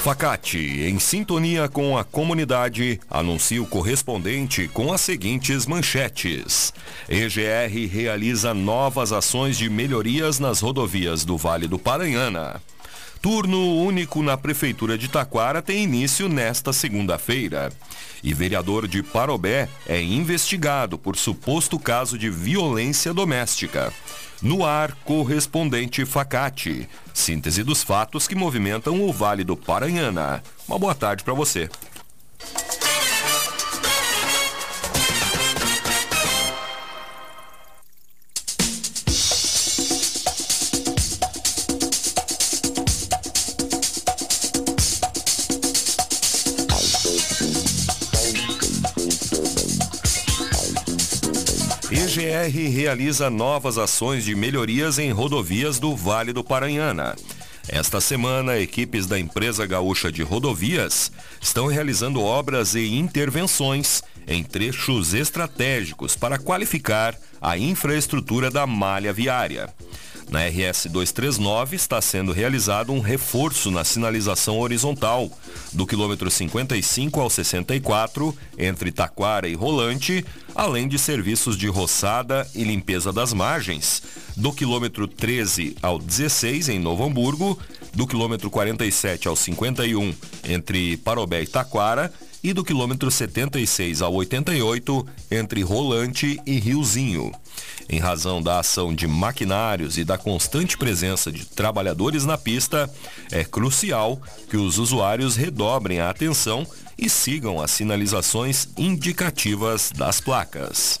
Facate, em sintonia com a comunidade, anuncia o correspondente com as seguintes manchetes. EGR realiza novas ações de melhorias nas rodovias do Vale do Paranhana. Turno único na Prefeitura de Taquara tem início nesta segunda-feira. E vereador de Parobé é investigado por suposto caso de violência doméstica. No ar, correspondente Facate. Síntese dos fatos que movimentam o Vale do Paranhana. Uma boa tarde para você. EGR realiza novas ações de melhorias em rodovias do Vale do Paranhana. Esta semana, equipes da empresa gaúcha de rodovias estão realizando obras e intervenções em trechos estratégicos para qualificar a infraestrutura da malha viária. Na RS 239 está sendo realizado um reforço na sinalização horizontal do quilômetro 55 ao 64 entre Taquara e Rolante, além de serviços de roçada e limpeza das margens do quilômetro 13 ao 16 em Novo Hamburgo, do quilômetro 47 ao 51 entre Parobé e Taquara e do quilômetro 76 ao 88 entre Rolante e Riozinho. Em razão da ação de maquinários e da constante presença de trabalhadores na pista, é crucial que os usuários redobrem a atenção e sigam as sinalizações indicativas das placas.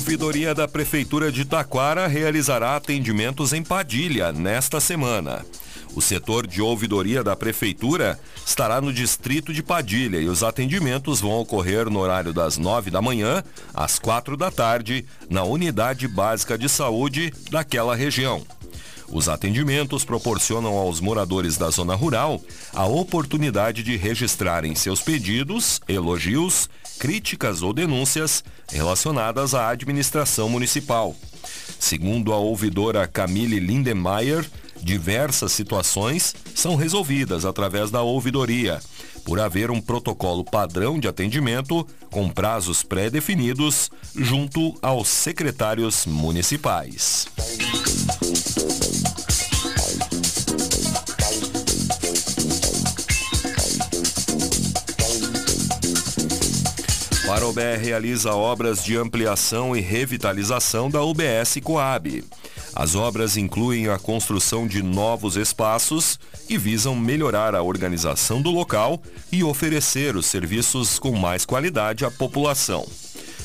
Ouvidoria da Prefeitura de Taquara realizará atendimentos em Padilha nesta semana. O setor de ouvidoria da Prefeitura estará no distrito de Padilha e os atendimentos vão ocorrer no horário das 9 da manhã às 4 da tarde na Unidade Básica de Saúde daquela região. Os atendimentos proporcionam aos moradores da zona rural a oportunidade de registrarem seus pedidos, elogios, críticas ou denúncias relacionadas à administração municipal. Segundo a ouvidora Camille Lindemeyer, diversas situações são resolvidas através da ouvidoria, por haver um protocolo padrão de atendimento com prazos pré-definidos junto aos secretários municipais. Parobé realiza obras de ampliação e revitalização da UBS Coab. As obras incluem a construção de novos espaços e visam melhorar a organização do local e oferecer os serviços com mais qualidade à população.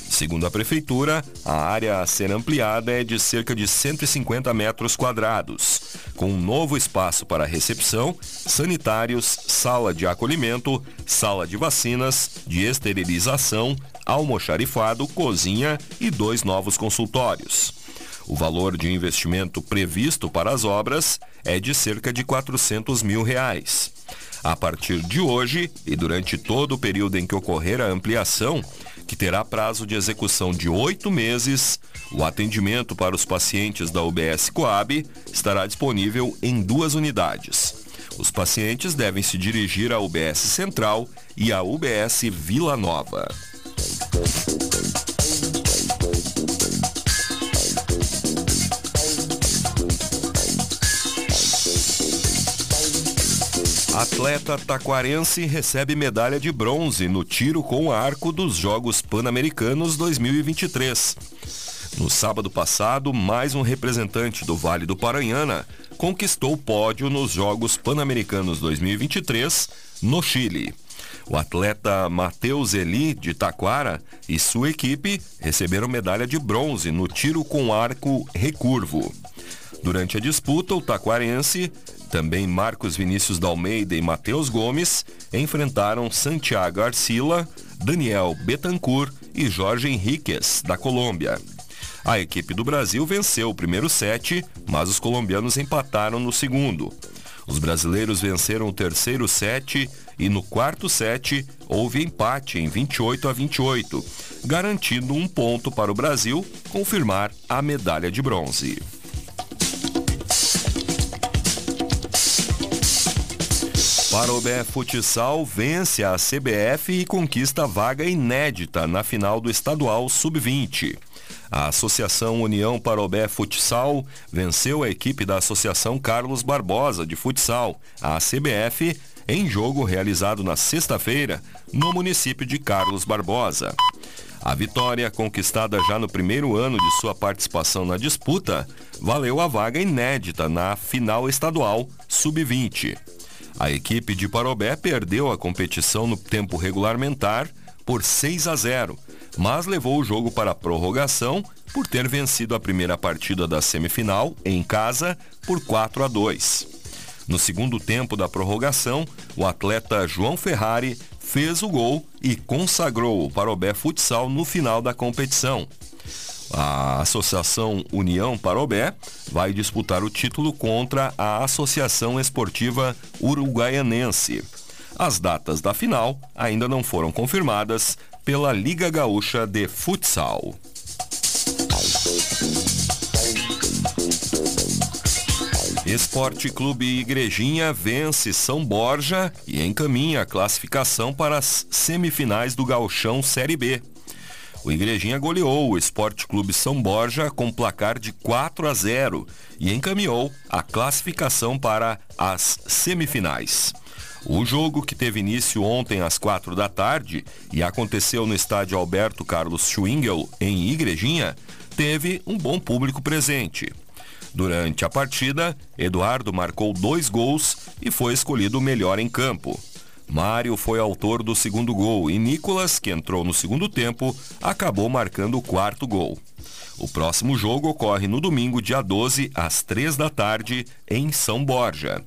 Segundo a Prefeitura, a área a ser ampliada é de cerca de 150 metros quadrados, com um novo espaço para recepção, sanitários, sala de acolhimento, sala de vacinas, de esterilização, almoxarifado, cozinha e dois novos consultórios. O valor de investimento previsto para as obras é de cerca de 400 mil reais. A partir de hoje e durante todo o período em que ocorrer a ampliação, que terá prazo de execução de oito meses, o atendimento para os pacientes da UBS Coab estará disponível em duas unidades. Os pacientes devem se dirigir à UBS Central e à UBS Vila Nova. Atleta taquarense recebe medalha de bronze no tiro com arco dos Jogos Pan-Americanos 2023. No sábado passado, mais um representante do Vale do Paranhana conquistou o pódio nos Jogos Pan-Americanos 2023 no Chile. O atleta Matheus Eli de Taquara e sua equipe receberam medalha de bronze no tiro com arco recurvo. Durante a disputa, o taquarense, também Marcos Vinícius da Almeida e Matheus Gomes, enfrentaram Santiago Arcila, Daniel Betancourt e Jorge Henriquez, da Colômbia. A equipe do Brasil venceu o primeiro set, mas os colombianos empataram no segundo. Os brasileiros venceram o terceiro set e no quarto set houve empate em 28 a 28, garantindo um ponto para o Brasil confirmar a medalha de bronze. Parobé Futsal vence a CBF e conquista vaga inédita na final do estadual sub-20. A Associação União Parobé Futsal venceu a equipe da Associação Carlos Barbosa de Futsal, a CBF, em jogo realizado na sexta-feira no município de Carlos Barbosa. A vitória, conquistada já no primeiro ano de sua participação na disputa, valeu a vaga inédita na final estadual sub-20. A equipe de Parobé perdeu a competição no tempo regulamentar por 6 a 0, mas levou o jogo para a prorrogação por ter vencido a primeira partida da semifinal em casa por 4 a 2. No segundo tempo da prorrogação, o atleta João Ferrari fez o gol e consagrou o Parobé Futsal no final da competição. A Associação União Parobé vai disputar o título contra a Associação Esportiva Uruguaianense. As datas da final ainda não foram confirmadas pela Liga Gaúcha de Futsal. Esporte Clube Igrejinha vence São Borja e encaminha a classificação para as semifinais do Gauchão Série B. O Igrejinha goleou o Esporte Clube São Borja com placar de 4 a 0 e encaminhou a classificação para as semifinais. O jogo, que teve início ontem às quatro da tarde e aconteceu no estádio Alberto Carlos Schwingel, em Igrejinha, teve um bom público presente. Durante a partida, Eduardo marcou dois gols e foi escolhido o melhor em campo. Mário foi autor do segundo gol e Nicolas, que entrou no segundo tempo, acabou marcando o quarto gol. O próximo jogo ocorre no domingo, dia 12, às 3 da tarde, em São Borja.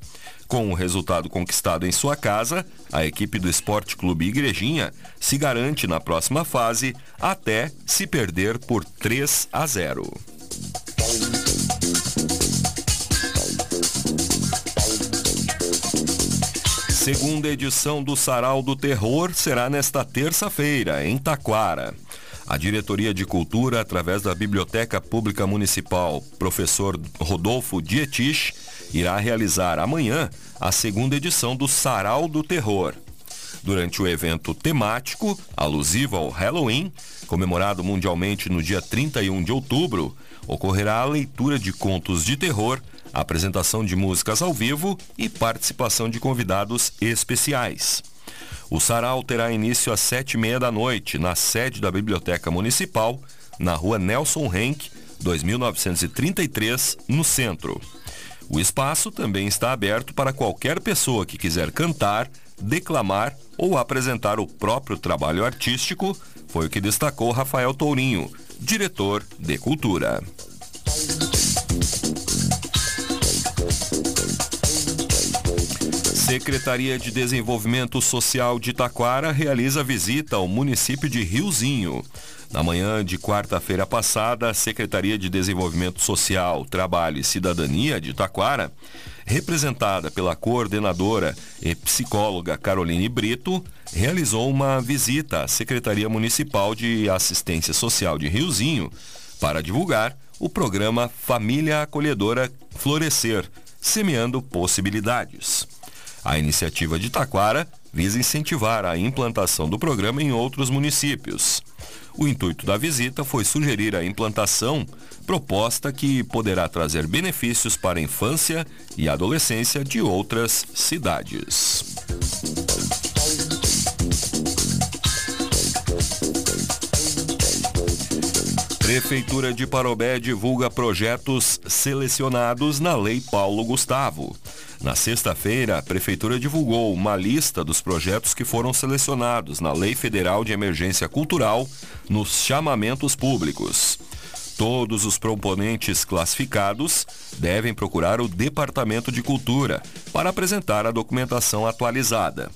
Com o resultado conquistado em sua casa, a equipe do Esporte Clube Igrejinha se garante na próxima fase até se perder por 3 a 0. Segunda edição do Sarau do Terror será nesta terça-feira, em Taquara. A Diretoria de Cultura, através da Biblioteca Pública Municipal, professor Rodolfo Dietich, irá realizar amanhã a segunda edição do Sarau do Terror. Durante o evento temático, alusivo ao Halloween, comemorado mundialmente no dia 31 de outubro, ocorrerá a leitura de contos de terror, apresentação de músicas ao vivo e participação de convidados especiais. O sarau terá início às sete e meia da noite, na sede da Biblioteca Municipal, na rua Nelson Henk, 2933, no centro. O espaço também está aberto para qualquer pessoa que quiser cantar, declamar ou apresentar o próprio trabalho artístico, foi o que destacou Rafael Tourinho, diretor de Cultura. Secretaria de Desenvolvimento Social de Taquara realiza visita ao município de Riozinho. Na manhã de quarta-feira passada, a Secretaria de Desenvolvimento Social, Trabalho e Cidadania de Taquara, representada pela coordenadora e psicóloga Caroline Brito, realizou uma visita à Secretaria Municipal de Assistência Social de Riozinho para divulgar o programa Família Acolhedora Florescer, semeando possibilidades. A iniciativa de Taquara visa incentivar a implantação do programa em outros municípios. O intuito da visita foi sugerir a implantação, proposta que poderá trazer benefícios para a infância e adolescência de outras cidades. Prefeitura de Parobé divulga projetos selecionados na Lei Paulo Gustavo. Na sexta-feira, a Prefeitura divulgou uma lista dos projetos que foram selecionados na Lei Federal de Emergência Cultural nos chamamentos públicos. Todos os proponentes classificados devem procurar o Departamento de Cultura para apresentar a documentação atualizada.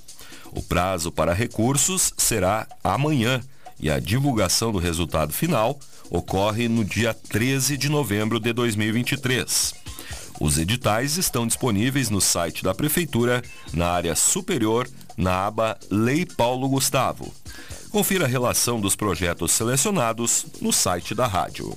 O prazo para recursos será amanhã e a divulgação do resultado final ocorre no dia 13 de novembro de 2023. Os editais estão disponíveis no site da Prefeitura, na área superior, na aba Lei Paulo Gustavo. Confira a relação dos projetos selecionados no site da rádio.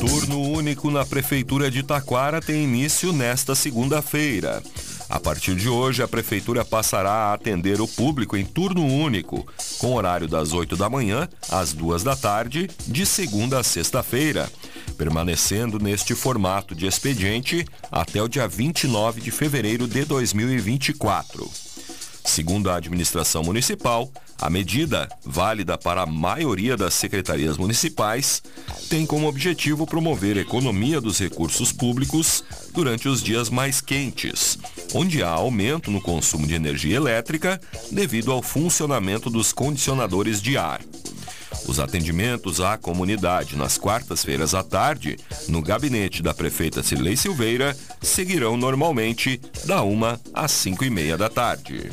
Turno único na Prefeitura de Taquara tem início nesta segunda-feira. A partir de hoje, a Prefeitura passará a atender o público em turno único, com horário das 8 da manhã às 2 da tarde, de segunda a sexta-feira, permanecendo neste formato de expediente até o dia 29 de fevereiro de 2024. Segundo a administração municipal, a medida, válida para a maioria das secretarias municipais, tem como objetivo promover a economia dos recursos públicos durante os dias mais quentes, onde há aumento no consumo de energia elétrica devido ao funcionamento dos condicionadores de ar. Os atendimentos à comunidade nas quartas-feiras à tarde, no gabinete da prefeita Cirlei Silveira, seguirão normalmente da 1 às 5 e meia da tarde.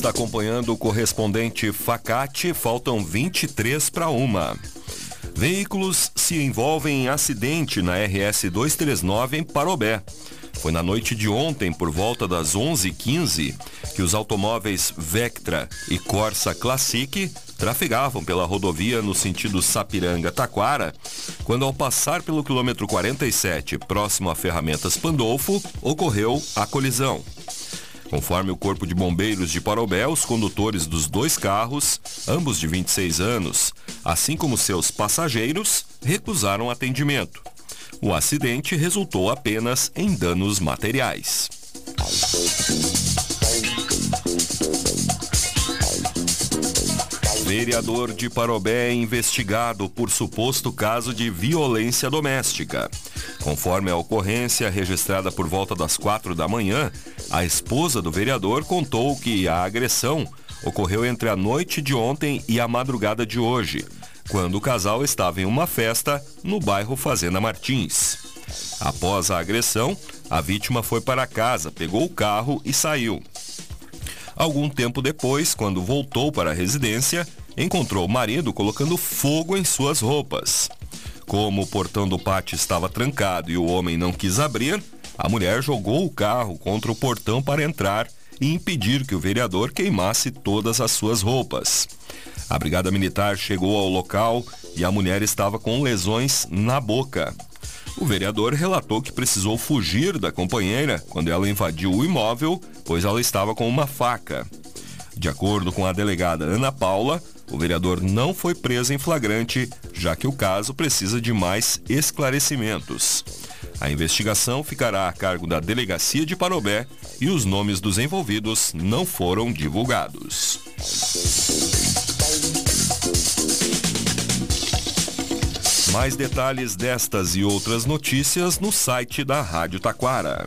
Está acompanhando o correspondente Facate, faltam 23 para uma. Veículos se envolvem em acidente na RS 239 em Parobé. Foi na noite de ontem, por volta das 11h15, que os automóveis Vectra e Corsa Classic trafegavam pela rodovia no sentido Sapiranga-Taquara, quando ao passar pelo quilômetro 47, próximo a Ferramentas Pandolfo, ocorreu a colisão. Conforme o Corpo de Bombeiros de Parobé, os condutores dos dois carros, ambos de 26 anos, assim como seus passageiros, recusaram atendimento. O acidente resultou apenas em danos materiais. Vereador de Parobé é investigado por suposto caso de violência doméstica. Conforme a ocorrência registrada por volta das quatro da manhã, a esposa do vereador contou que a agressão ocorreu entre a noite de ontem e a madrugada de hoje, quando o casal estava em uma festa no bairro Fazenda Martins. Após a agressão, a vítima foi para casa, pegou o carro e saiu. Algum tempo depois, quando voltou para a residência, encontrou o marido colocando fogo em suas roupas. Como o portão do pátio estava trancado e o homem não quis abrir, a mulher jogou o carro contra o portão para entrar e impedir que o vereador queimasse todas as suas roupas. A brigada militar chegou ao local e a mulher estava com lesões na boca. O vereador relatou que precisou fugir da companheira quando ela invadiu o imóvel, pois ela estava com uma faca. De acordo com a delegada Ana Paula, o vereador não foi preso em flagrante, já que o caso precisa de mais esclarecimentos. A investigação ficará a cargo da Delegacia de Parobé e os nomes dos envolvidos não foram divulgados. Mais detalhes destas e outras notícias no site da Rádio Taquara.